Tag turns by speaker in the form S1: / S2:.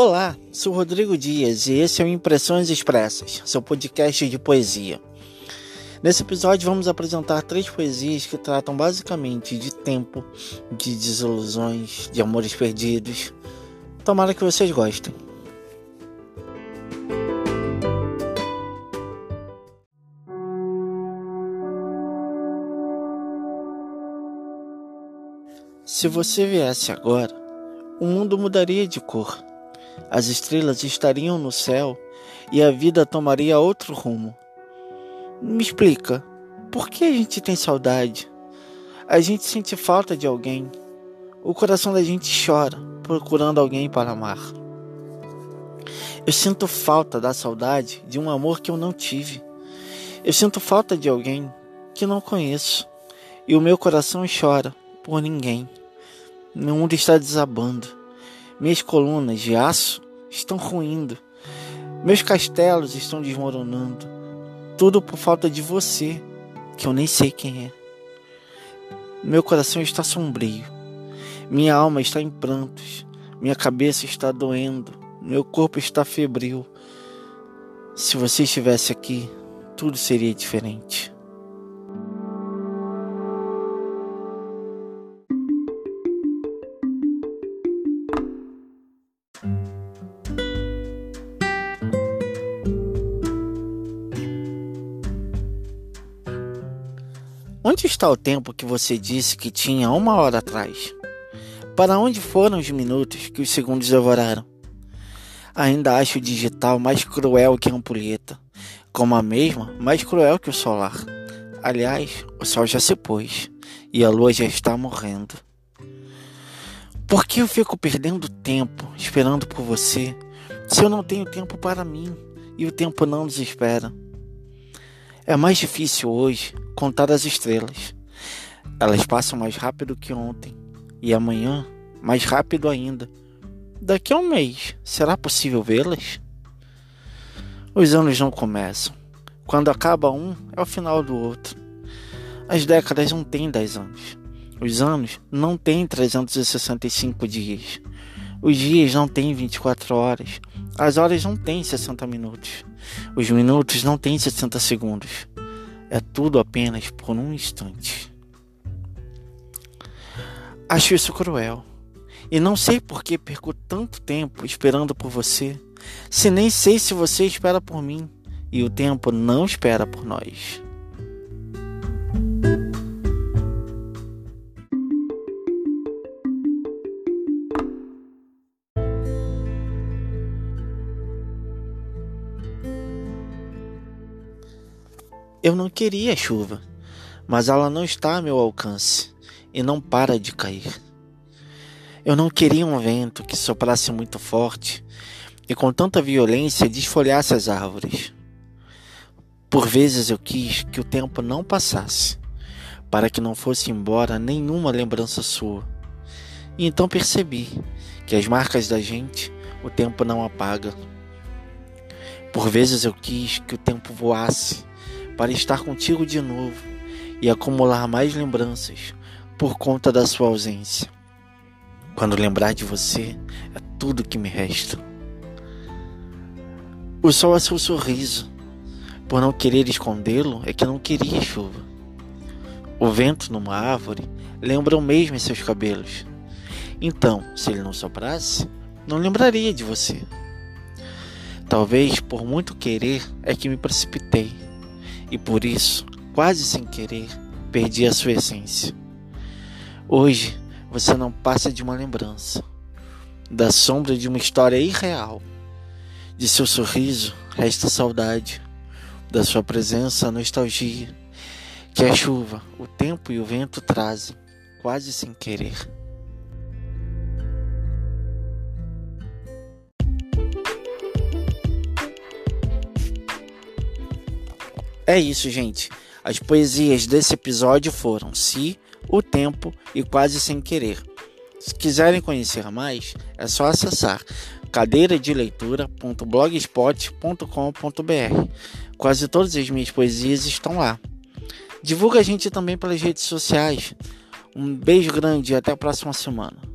S1: Olá, sou Rodrigo Dias e esse é o Impressões Expressas, seu podcast de poesia. Nesse episódio vamos apresentar três poesias que tratam basicamente de tempo, de desilusões, de amores perdidos. Tomara que vocês gostem. Se você viesse agora, o mundo mudaria de cor. As estrelas estariam no céu e a vida tomaria outro rumo. Me explica, por que a gente tem saudade? A gente sente falta de alguém. O coração da gente chora, procurando alguém para amar. Eu sinto falta da saudade de um amor que eu não tive. Eu sinto falta de alguém que não conheço. E o meu coração chora por ninguém. Meu mundo está desabando. Minhas colunas de aço estão ruindo. Meus castelos estão desmoronando. Tudo por falta de você, que eu nem sei quem é. Meu coração está sombrio. Minha alma está em prantos. Minha cabeça está doendo. Meu corpo está febril. Se você estivesse aqui, tudo seria diferente. Onde está o tempo que você disse que tinha uma hora atrás? Para onde foram os minutos que os segundos devoraram? Ainda acho o digital mais cruel que a ampulheta, como a mesma mais cruel que o solar. Aliás, o sol já se pôs e a lua já está morrendo. Por que eu fico perdendo tempo esperando por você se eu não tenho tempo para mim e o tempo não nos espera? É mais difícil hoje contar as estrelas. Elas passam mais rápido que ontem e amanhã mais rápido ainda. Daqui a um mês, será possível vê-las? Os anos não começam. Quando acaba um, é o final do outro. As décadas não têm 10 anos. Os anos não têm 365 dias. Os dias não têm 24 horas. As horas não têm 60 minutos. Os minutos não têm 60 segundos. É tudo apenas por um instante. Acho isso cruel. E não sei por que perco tanto tempo esperando por você, se nem sei se você espera por mim e o tempo não espera por nós. Eu não queria chuva, mas ela não está a meu alcance e não para de cair. Eu não queria um vento que soprasse muito forte e com tanta violência desfolhasse as árvores. Por vezes eu quis que o tempo não passasse, para que não fosse embora nenhuma lembrança sua. E então percebi que as marcas da gente o tempo não apaga. Por vezes eu quis que o tempo voasse para estar contigo de novo e acumular mais lembranças por conta da sua ausência. Quando lembrar de você, é tudo que me resta. O sol é seu sorriso. Por não querer escondê-lo, é que não queria chuva. O vento numa árvore lembra o mesmo em seus cabelos. Então, se ele não soprasse, não lembraria de você. Talvez por muito querer é que me precipitei e por isso, quase sem querer, perdi a sua essência. Hoje você não passa de uma lembrança, da sombra de uma história irreal. De seu sorriso resta saudade, da sua presença nostalgia, que a chuva, o tempo e o vento trazem, quase sem querer. É isso, gente. As poesias desse episódio foram Si, O Tempo e Quase Sem Querer. Se quiserem conhecer mais, é só acessar cadeiradeleleitura.blogspot.com.br. Quase todas as minhas poesias estão lá. Divulga a gente também pelas redes sociais. Um beijo grande e até a próxima semana.